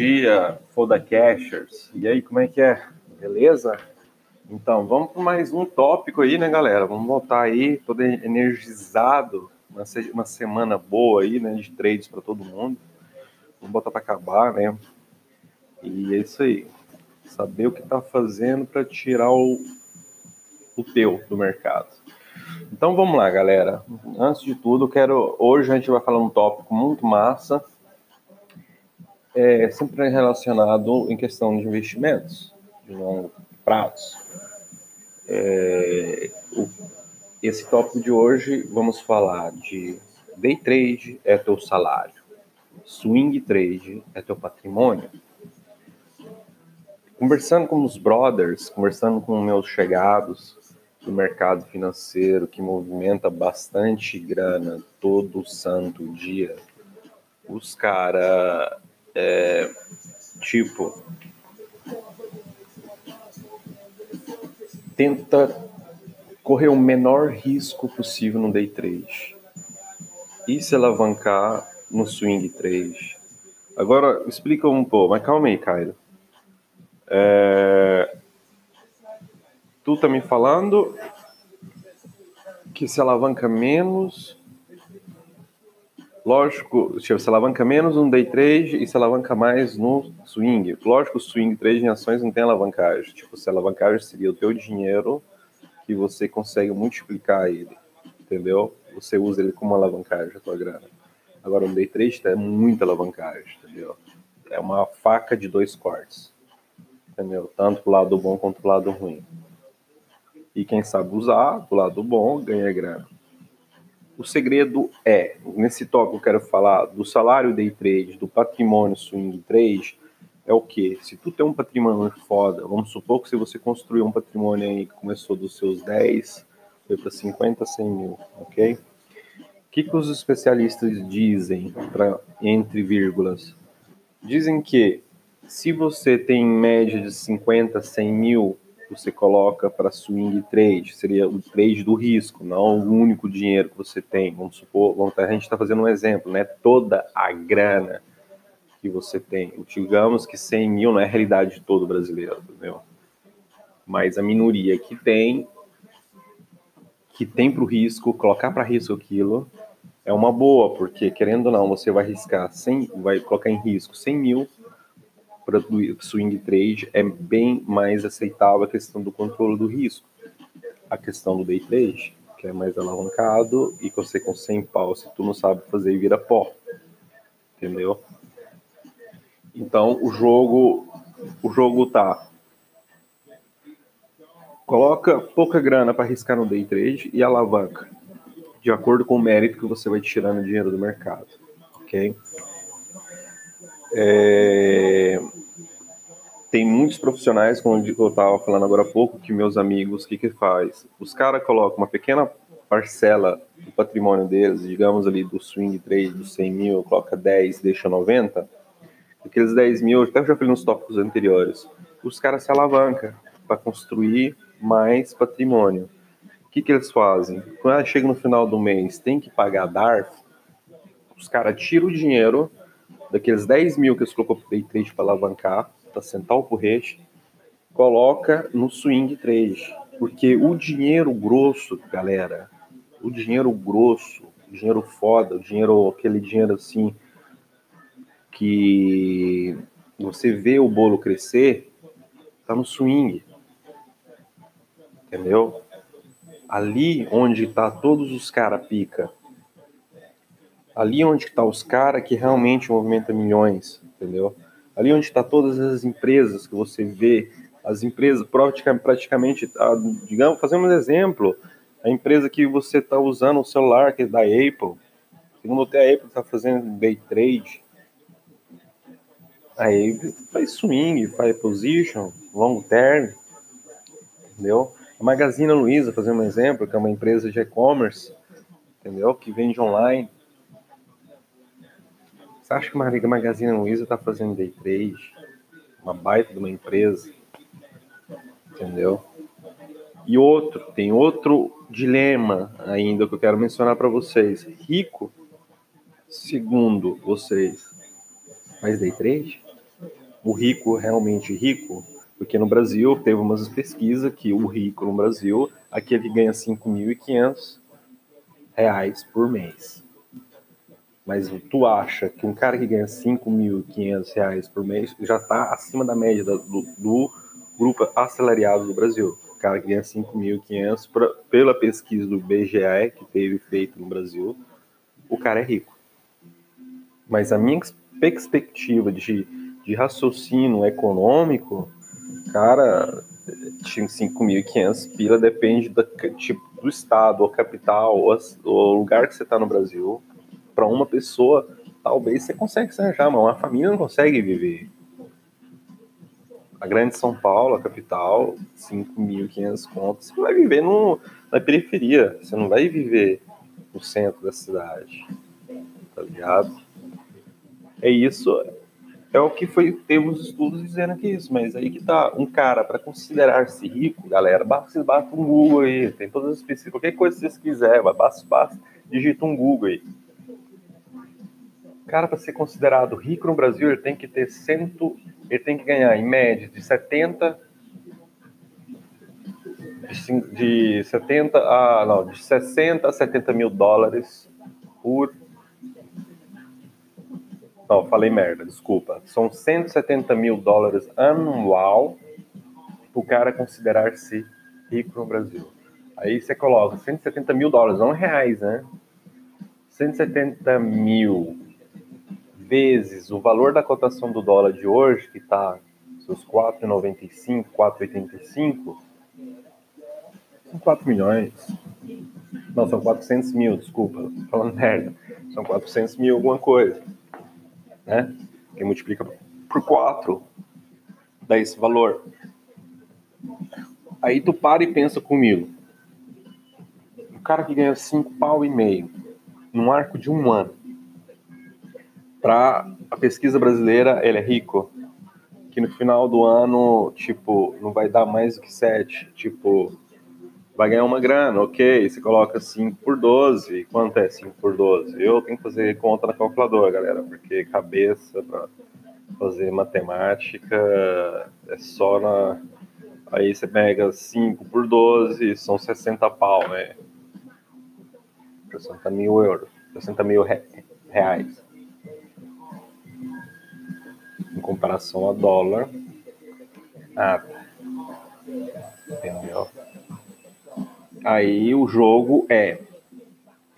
dia, Foda Cashers. E aí, como é que é? Beleza? Então, vamos para mais um tópico aí, né, galera? Vamos voltar aí, todo energizado, uma, semana boa aí, né, de trades para todo mundo. Vamos botar para acabar, né? E é isso aí. Saber o que tá fazendo para tirar o, o teu do mercado. Então vamos lá, galera. Antes de tudo, quero hoje a gente vai falar um tópico muito massa é sempre relacionado em questão de investimentos de longo prazo. É, o, esse tópico de hoje vamos falar de day trade é teu salário, swing trade é teu patrimônio. Conversando com os brothers, conversando com meus chegados do mercado financeiro que movimenta bastante grana todo santo dia, os caras é, tipo, tenta correr o menor risco possível no day trade e se alavancar no swing trade. Agora, explica um pouco, mas calma aí, Caio. É, tu tá me falando que se alavanca menos Lógico, se alavanca menos no day trade e se alavanca mais no swing. Lógico, swing trade em ações não tem alavancagem. Tipo, se alavancagem seria o teu dinheiro que você consegue multiplicar ele, entendeu? Você usa ele como alavancagem, a tua grana. Agora, no day trade é muita alavancagem, entendeu? É uma faca de dois cortes, entendeu? Tanto pro lado bom quanto pro lado ruim. E quem sabe usar, do lado bom, ganha grana. O segredo é, nesse tópico eu quero falar do salário day trade, do patrimônio swing trade, é o que? Se tu tem um patrimônio foda, vamos supor que se você construiu um patrimônio aí que começou dos seus 10, foi para 50, 100 mil, ok? O que, que os especialistas dizem, pra, entre vírgulas? Dizem que se você tem em média de 50, 100 mil você coloca para swing trade, seria o trade do risco, não o único dinheiro que você tem. Vamos supor, vamos, a gente está fazendo um exemplo, né? Toda a grana que você tem. Digamos que 100 mil não é a realidade de todo brasileiro, entendeu? Mas a minoria que tem, que tem para o risco, colocar para risco aquilo, é uma boa, porque querendo ou não, você vai arriscar 100, vai colocar em risco 100 mil para swing trade é bem mais aceitável a questão do controle do risco. A questão do day trade, que é mais alavancado e você com 100 pau, se tu não sabe fazer, vira pó. Entendeu? Então o jogo o jogo tá coloca pouca grana para arriscar no day trade e alavanca de acordo com o mérito que você vai tirando dinheiro do mercado, ok? É, tem muitos profissionais, como eu estava falando agora há pouco, que meus amigos, o que que faz? Os caras colocam uma pequena parcela do patrimônio deles, digamos ali do swing trade dos 100 mil, coloca 10, deixa 90, aqueles 10 mil, até já falei nos tópicos anteriores, os caras se alavancam para construir mais patrimônio. O que, que eles fazem? Quando chega no final do mês, tem que pagar DARF, os caras tiram o dinheiro daqueles 10 mil que eles colocou para day trade para alavancar, para sentar o porrete, coloca no swing trade. Porque o dinheiro grosso, galera, o dinheiro grosso, o dinheiro foda, o dinheiro, aquele dinheiro assim, que você vê o bolo crescer, tá no swing. Entendeu? Ali onde tá todos os cara pica. Ali onde tá os cara que realmente movimenta milhões, entendeu? ali onde está todas as empresas que você vê, as empresas praticamente, digamos, fazendo um exemplo, a empresa que você está usando o celular, que é da Apple, segundo até a Apple está fazendo day trade, a Apple faz swing, faz position, long term, entendeu? A Magazine Luiza, fazendo um exemplo, que é uma empresa de e-commerce, entendeu? Que vende online, você acha que uma Magazine Luiza está fazendo day trade? Uma baita de uma empresa? Entendeu? E outro, tem outro dilema ainda que eu quero mencionar para vocês. Rico, segundo vocês, faz day trade? o rico realmente rico, porque no Brasil teve umas pesquisas que o rico no Brasil, aquele que ganha 5.500 reais por mês. Mas tu acha que um cara que ganha 5.500 reais por mês já está acima da média do, do grupo assalariado do Brasil? O cara que ganha 5.500, pela pesquisa do BGE que teve feito no Brasil, o cara é rico. Mas a minha perspectiva de, de raciocínio econômico Cara, 5.500 pila depende do, tipo, do estado, ou capital, ou, o lugar que você está no Brasil. Para uma pessoa, talvez você consegue se arranjar, mas uma família não consegue viver. A grande São Paulo, a capital, 5.500 contos, você vai viver no, na periferia, você não vai viver no centro da cidade. Tá ligado? É isso, é o que foi, temos estudos dizendo que é isso, mas aí que tá, um cara para considerar-se rico, galera, basta batem um Google aí, tem todas as pesquisas, qualquer coisa que vocês quiserem, basta, basta, digita um Google aí. Cara, para ser considerado rico no Brasil, ele tem que ter cento, ele tem que ganhar em média de 70 de 70 a não, de 60 a 70 mil dólares por não, falei merda, desculpa. São 170 mil dólares anual para o cara considerar-se rico no Brasil. Aí você coloca 170 mil dólares, não reais, né? 170 mil vezes o valor da cotação do dólar de hoje, que está seus 4,95, 4,85, são 4 milhões. Não, são 400 mil, desculpa, falando merda. São 400 mil alguma coisa né? Que multiplica por 4, dá esse valor. Aí tu para e pensa comigo. O cara que ganha 5 pau e meio num arco de um ano. Para a pesquisa brasileira, ele é rico. Que no final do ano, tipo, não vai dar mais do que 7. Tipo, vai ganhar uma grana, ok. Você coloca 5 por 12. Quanto é 5 por 12? Eu tenho que fazer conta na calculadora, galera, porque cabeça para fazer matemática é só na. Aí você pega 5 por 12, são 60 pau, né? 60 mil euros, 60 mil reais. Em comparação a dólar. Ah, entendeu? Aí o jogo é,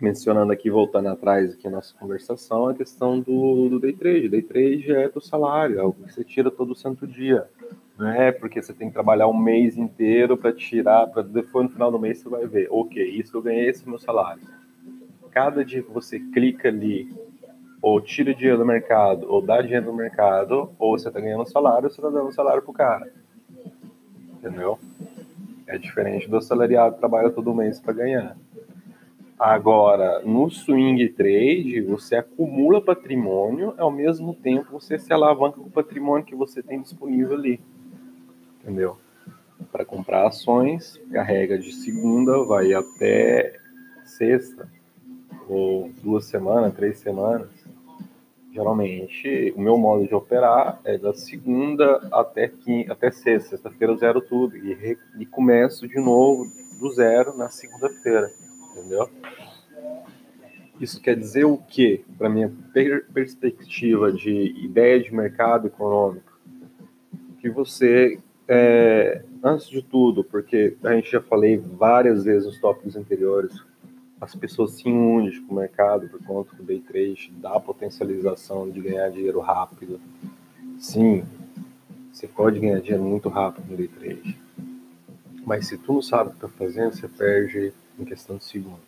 mencionando aqui, voltando atrás aqui a nossa conversação, a questão do, do day trade. Day trade é do salário, é o que você tira todo santo dia. Não é porque você tem que trabalhar um mês inteiro para tirar, para depois no final do mês você vai ver, ok, isso eu ganhei, esse meu salário. Cada dia que você clica ali, ou tira dinheiro do mercado, ou dá dinheiro no mercado, ou você está ganhando salário, ou você está dando salário pro cara. Entendeu? É diferente do assalariado que trabalha todo mês para ganhar. Agora, no swing trade, você acumula patrimônio, ao mesmo tempo você se alavanca com o patrimônio que você tem disponível ali. Entendeu? Para comprar ações, carrega de segunda, vai até sexta, ou duas semanas, três semanas. Geralmente, o meu modo de operar é da segunda até, quinta, até sexta. Sexta-feira eu zero tudo e, re, e começo de novo do zero na segunda-feira, entendeu? Isso quer dizer o quê? Para minha per perspectiva de ideia de mercado econômico, que você, é, antes de tudo, porque a gente já falei várias vezes nos tópicos anteriores, as pessoas se unem com o mercado por conta do day trade, dá a potencialização de ganhar dinheiro rápido. Sim, você pode ganhar dinheiro muito rápido no day trade. Mas se tu não sabe o que tá fazendo, você perde em questão de segundos.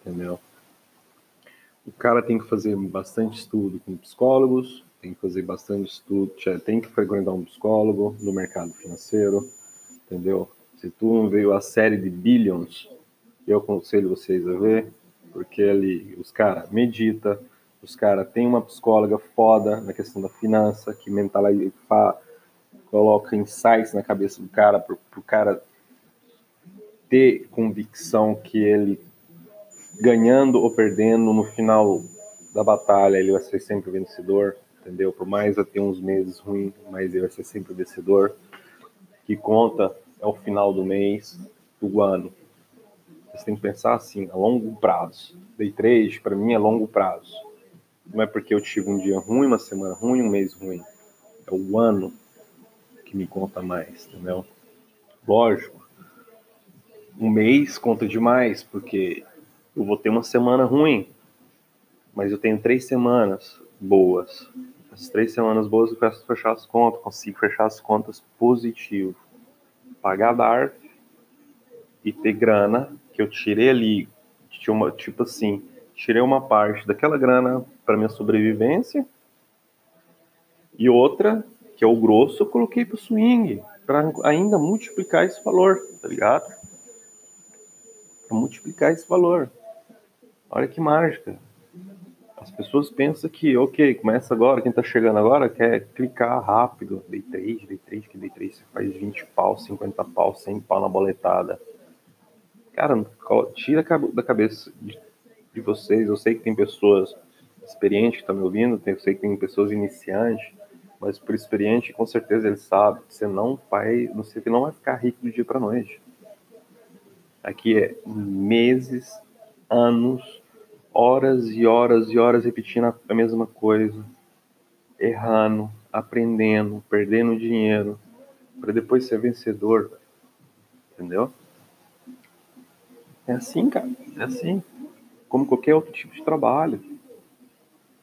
Entendeu? O cara tem que fazer bastante estudo com psicólogos, tem que fazer bastante estudo, tem que frequentar um psicólogo no mercado financeiro, entendeu? Se tu não veio a série de Billions, eu aconselho vocês a ver, porque ali os caras medita, os caras tem uma psicóloga foda na questão da finança, que mentaliza, coloca insights na cabeça do cara, para o cara ter convicção que ele, ganhando ou perdendo, no final da batalha, ele vai ser sempre vencedor. entendeu? Por mais ter uns meses ruins, mas ele vai ser sempre vencedor. Que conta é o final do mês, do ano. Você tem que pensar assim, a longo prazo. Day trade, para mim, é longo prazo. Não é porque eu tive um dia ruim, uma semana ruim, um mês ruim. É o ano que me conta mais, entendeu? Lógico, um mês conta demais, porque eu vou ter uma semana ruim, mas eu tenho três semanas boas. As três semanas boas eu peço fechar as contas, consigo fechar as contas positivo. Pagar DARF e ter grana que eu tirei ali, uma, tipo assim, tirei uma parte daquela grana para minha sobrevivência e outra, que é o grosso, eu coloquei para o swing, para ainda multiplicar esse valor, tá ligado? Para multiplicar esse valor. Olha que mágica. As pessoas pensam que, ok, começa agora, quem tá chegando agora quer clicar rápido. Day 3, day 3, que day 3 você faz 20 pau, 50 pau, 100 pau na boletada. Cara, tira da cabeça de, vocês. Eu sei que tem pessoas experientes que estão me ouvindo, eu sei que tem pessoas iniciantes, mas por experiente, com certeza ele sabe que você não vai, você não vai ficar rico do dia para noite. Aqui é meses, anos, horas e horas e horas repetindo a mesma coisa, errando, aprendendo, perdendo dinheiro, para depois ser vencedor. Entendeu? É assim, cara. É assim. Como qualquer outro tipo de trabalho.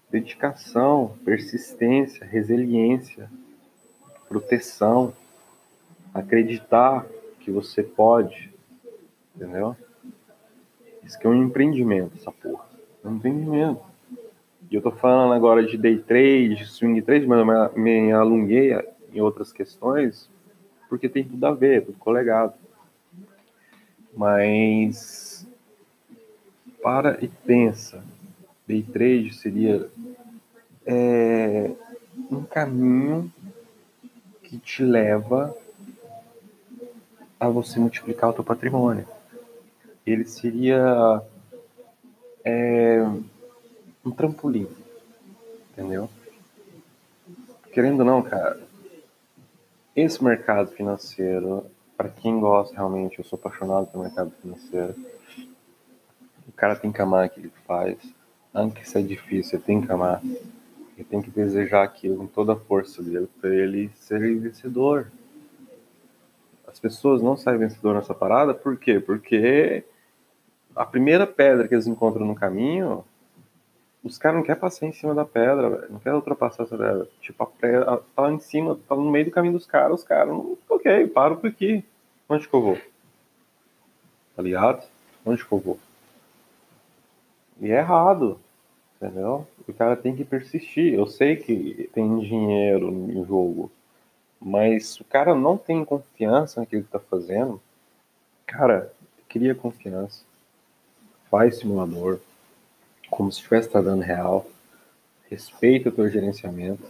Dedicação, persistência, resiliência, proteção, acreditar que você pode. Entendeu? Isso que é um empreendimento, essa porra. É um empreendimento. E eu tô falando agora de day trade, de swing trade, mas eu me alonguei em outras questões, porque tem tudo a ver, tudo colegado. Mas para e pensa, day trade seria é, um caminho que te leva a você multiplicar o teu patrimônio. Ele seria é, um trampolim, entendeu? Querendo ou não, cara, esse mercado financeiro para quem gosta realmente, eu sou apaixonado pelo mercado financeiro. O cara tem que amar aquilo que faz. Antes que isso é difícil, ele tem que amar. Ele tem que desejar aquilo com toda a força dele para ele ser vencedor. As pessoas não saem vencedor nessa parada, por quê? Porque a primeira pedra que eles encontram no caminho, os caras não querem passar em cima da pedra, véio. não querem ultrapassar essa pedra. Tipo, a pedra tá em cima, tá no meio do caminho dos caras, os caras, ok, paro por aqui. Onde que eu vou? Tá ligado? Onde que eu vou? E é errado, entendeu? O cara tem que persistir. Eu sei que tem dinheiro no jogo, mas o cara não tem confiança naquilo que tá fazendo. Cara, cria confiança. Faz simulador, como se estivesse dando real. Respeita o teu gerenciamento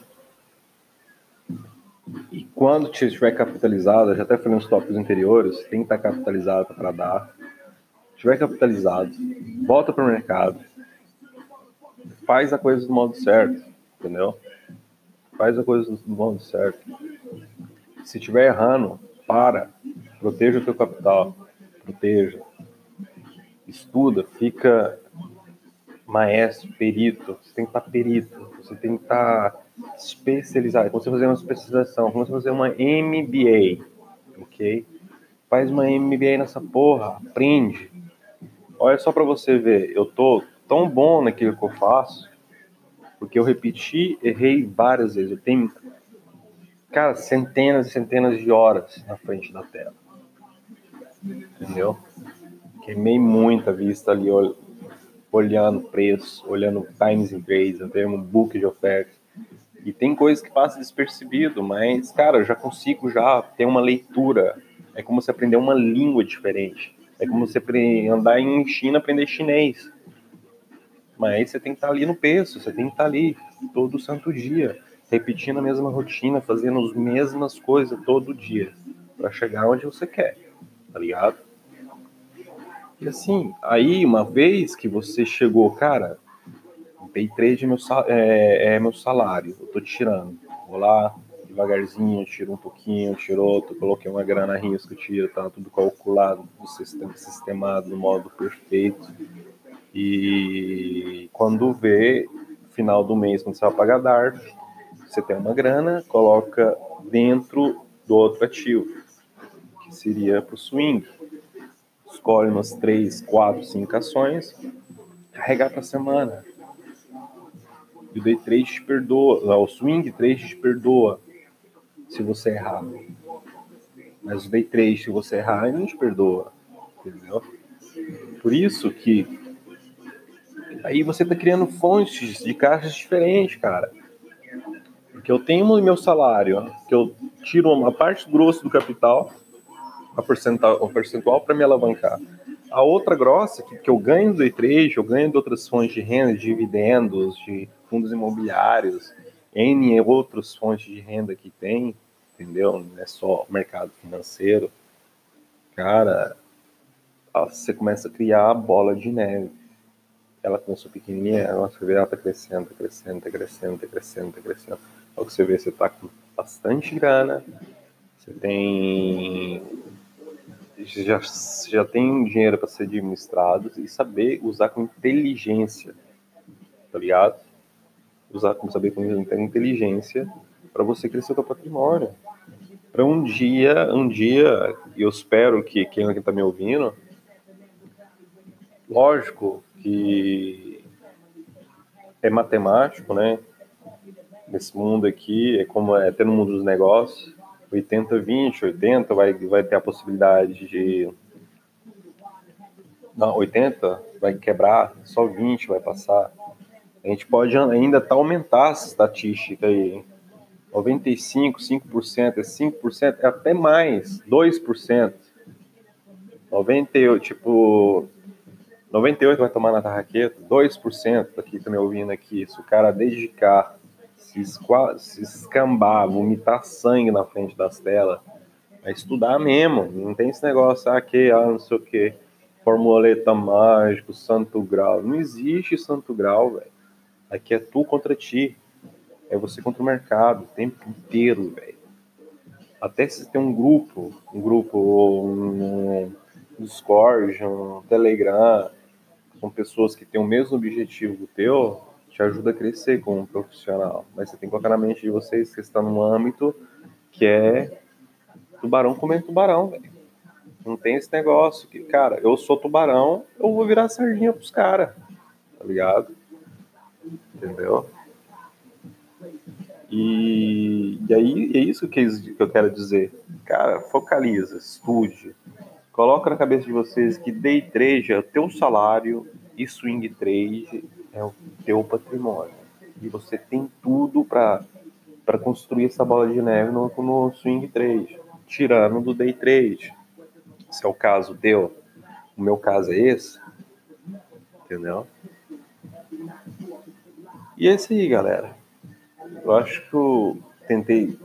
e quando estiver capitalizado, já até falei nos tópicos anteriores, tem que estar capitalizado para dar. Estiver capitalizado, volta para o mercado, faz a coisa do modo certo, entendeu? Faz a coisa do modo certo. Se estiver errando, para, proteja o teu capital, proteja, estuda, fica maestro, perito, você tem que estar perito, você tem que estar especializado, como você fazer uma especialização, como você fazer uma MBA, ok? Faz uma MBA nessa porra, aprende. Olha só para você ver, eu tô tão bom naquilo que eu faço, porque eu repeti, errei várias vezes. Eu tenho, cara, centenas e centenas de horas na frente da tela. Entendeu? Queimei muita vista ali olhando preço, olhando times in trades, vendo book de ofertas e tem coisas que passam despercebido, mas, cara, eu já consigo já ter uma leitura. É como se aprender uma língua diferente. É como você andar em China aprender chinês. Mas você tem que estar ali no peso, você tem que estar ali todo santo dia, repetindo a mesma rotina, fazendo as mesmas coisas todo dia, para chegar onde você quer, tá ligado? E assim, aí uma vez que você chegou, cara, day trade é meu, é, é meu salário, eu tô tirando. Vou lá, devagarzinho, tiro um pouquinho, tiro outro, coloquei uma grana risco, tiro, tá tudo calculado, do sistema sistemado, no modo perfeito. E quando vê, final do mês, quando você vai pagar DARF, você tem uma grana, coloca dentro do outro ativo, que seria para o swing. Escolhe umas 3, 4, 5 ações, carregar para a semana. E o day trade te perdoa, o swing trade te perdoa se você errar. Mas o day trade, se você errar, ele não te perdoa. Entendeu? Por isso que aí você está criando fontes de caixas diferentes, cara. Porque eu tenho o meu salário, que eu tiro uma parte grossa do capital, a percentual, percentual para me alavancar. A outra grossa, que, que eu ganho do day trade, eu ganho de outras fontes de renda, de dividendos, de fundos imobiliários, N outras fontes de renda que tem, entendeu? Não é só mercado financeiro. Cara, você começa a criar a bola de neve. Ela começou pequenininha, ela vê ela tá crescendo, tá crescendo, tá crescendo, tá crescendo, tá crescendo. Ao que você vê, você tá com bastante grana, você tem já, já tem dinheiro para ser administrado e saber usar com inteligência, tá ligado? Usar com saber com inteligência para você crescer o seu patrimônio. Para um dia, um dia, eu espero que quem está me ouvindo, lógico que é matemático, né? Nesse mundo aqui, é como é até no mundo dos negócios, 80, 20, 80 vai, vai ter a possibilidade de. Não, 80 vai quebrar, só 20 vai passar. A gente pode ainda tá aumentar essa estatística aí. 95, 5%, é 5%, é até mais, 2%. 98, tipo, 98 vai tomar na tarraqueta, 2% aqui tá me ouvindo aqui. Se o cara dedicar se, esqua, se escambar, vomitar sangue na frente das telas, é estudar mesmo. Não tem esse negócio, ah, que, ah, não sei o que, formuleta mágico, santo grau. Não existe santo grau, velho. Aqui é tu contra ti. É você contra o mercado, o tempo inteiro, velho. Até se tem um grupo, um grupo, um Discord, um Telegram, com pessoas que têm o mesmo objetivo teu, te ajuda a crescer como profissional. Mas você tem que colocar na mente de vocês que está num âmbito que é tubarão comendo tubarão, velho. Não tem esse negócio que, cara, eu sou tubarão, eu vou virar sardinha pros caras, tá ligado? Entendeu? E, e aí é isso que eu quero dizer. Cara, focaliza, estude. Coloca na cabeça de vocês que day trade é o teu salário e swing trade é o teu patrimônio. E você tem tudo para construir essa bola de neve no, no swing trade, tirando do day trade. Se é o caso teu, o meu caso é esse, entendeu? E é isso aí, galera. Eu acho que eu tentei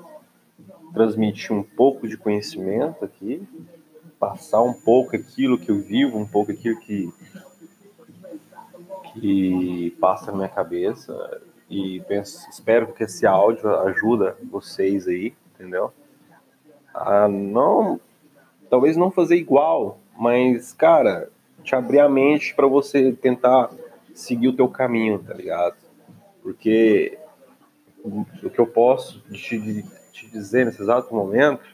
transmitir um pouco de conhecimento aqui, passar um pouco aquilo que eu vivo, um pouco aquilo que que passa na minha cabeça e penso, espero que esse áudio ajuda vocês aí, entendeu? A não, talvez não fazer igual, mas cara, te abrir a mente para você tentar seguir o teu caminho, tá ligado? Porque o que eu posso te, te dizer nesse exato momento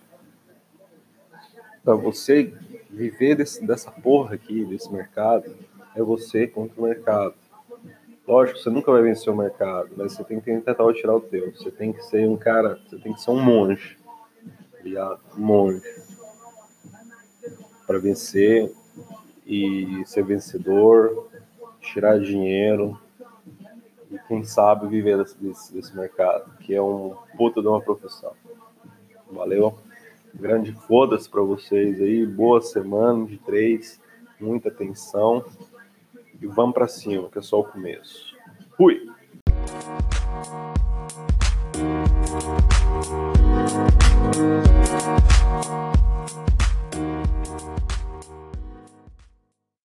para você viver desse, dessa porra aqui, desse mercado, é você contra o mercado. Lógico, você nunca vai vencer o mercado, mas você tem que tentar tirar o teu. Você tem que ser um cara, você tem que ser um monge, ligado? Um monge. Para vencer e ser vencedor, tirar dinheiro e quem sabe viver desse, mercado, que é um puta de uma profissão. Valeu? Grande foda-se para vocês aí, boa semana de três, muita atenção e vamos para cima, que é só o começo. Fui!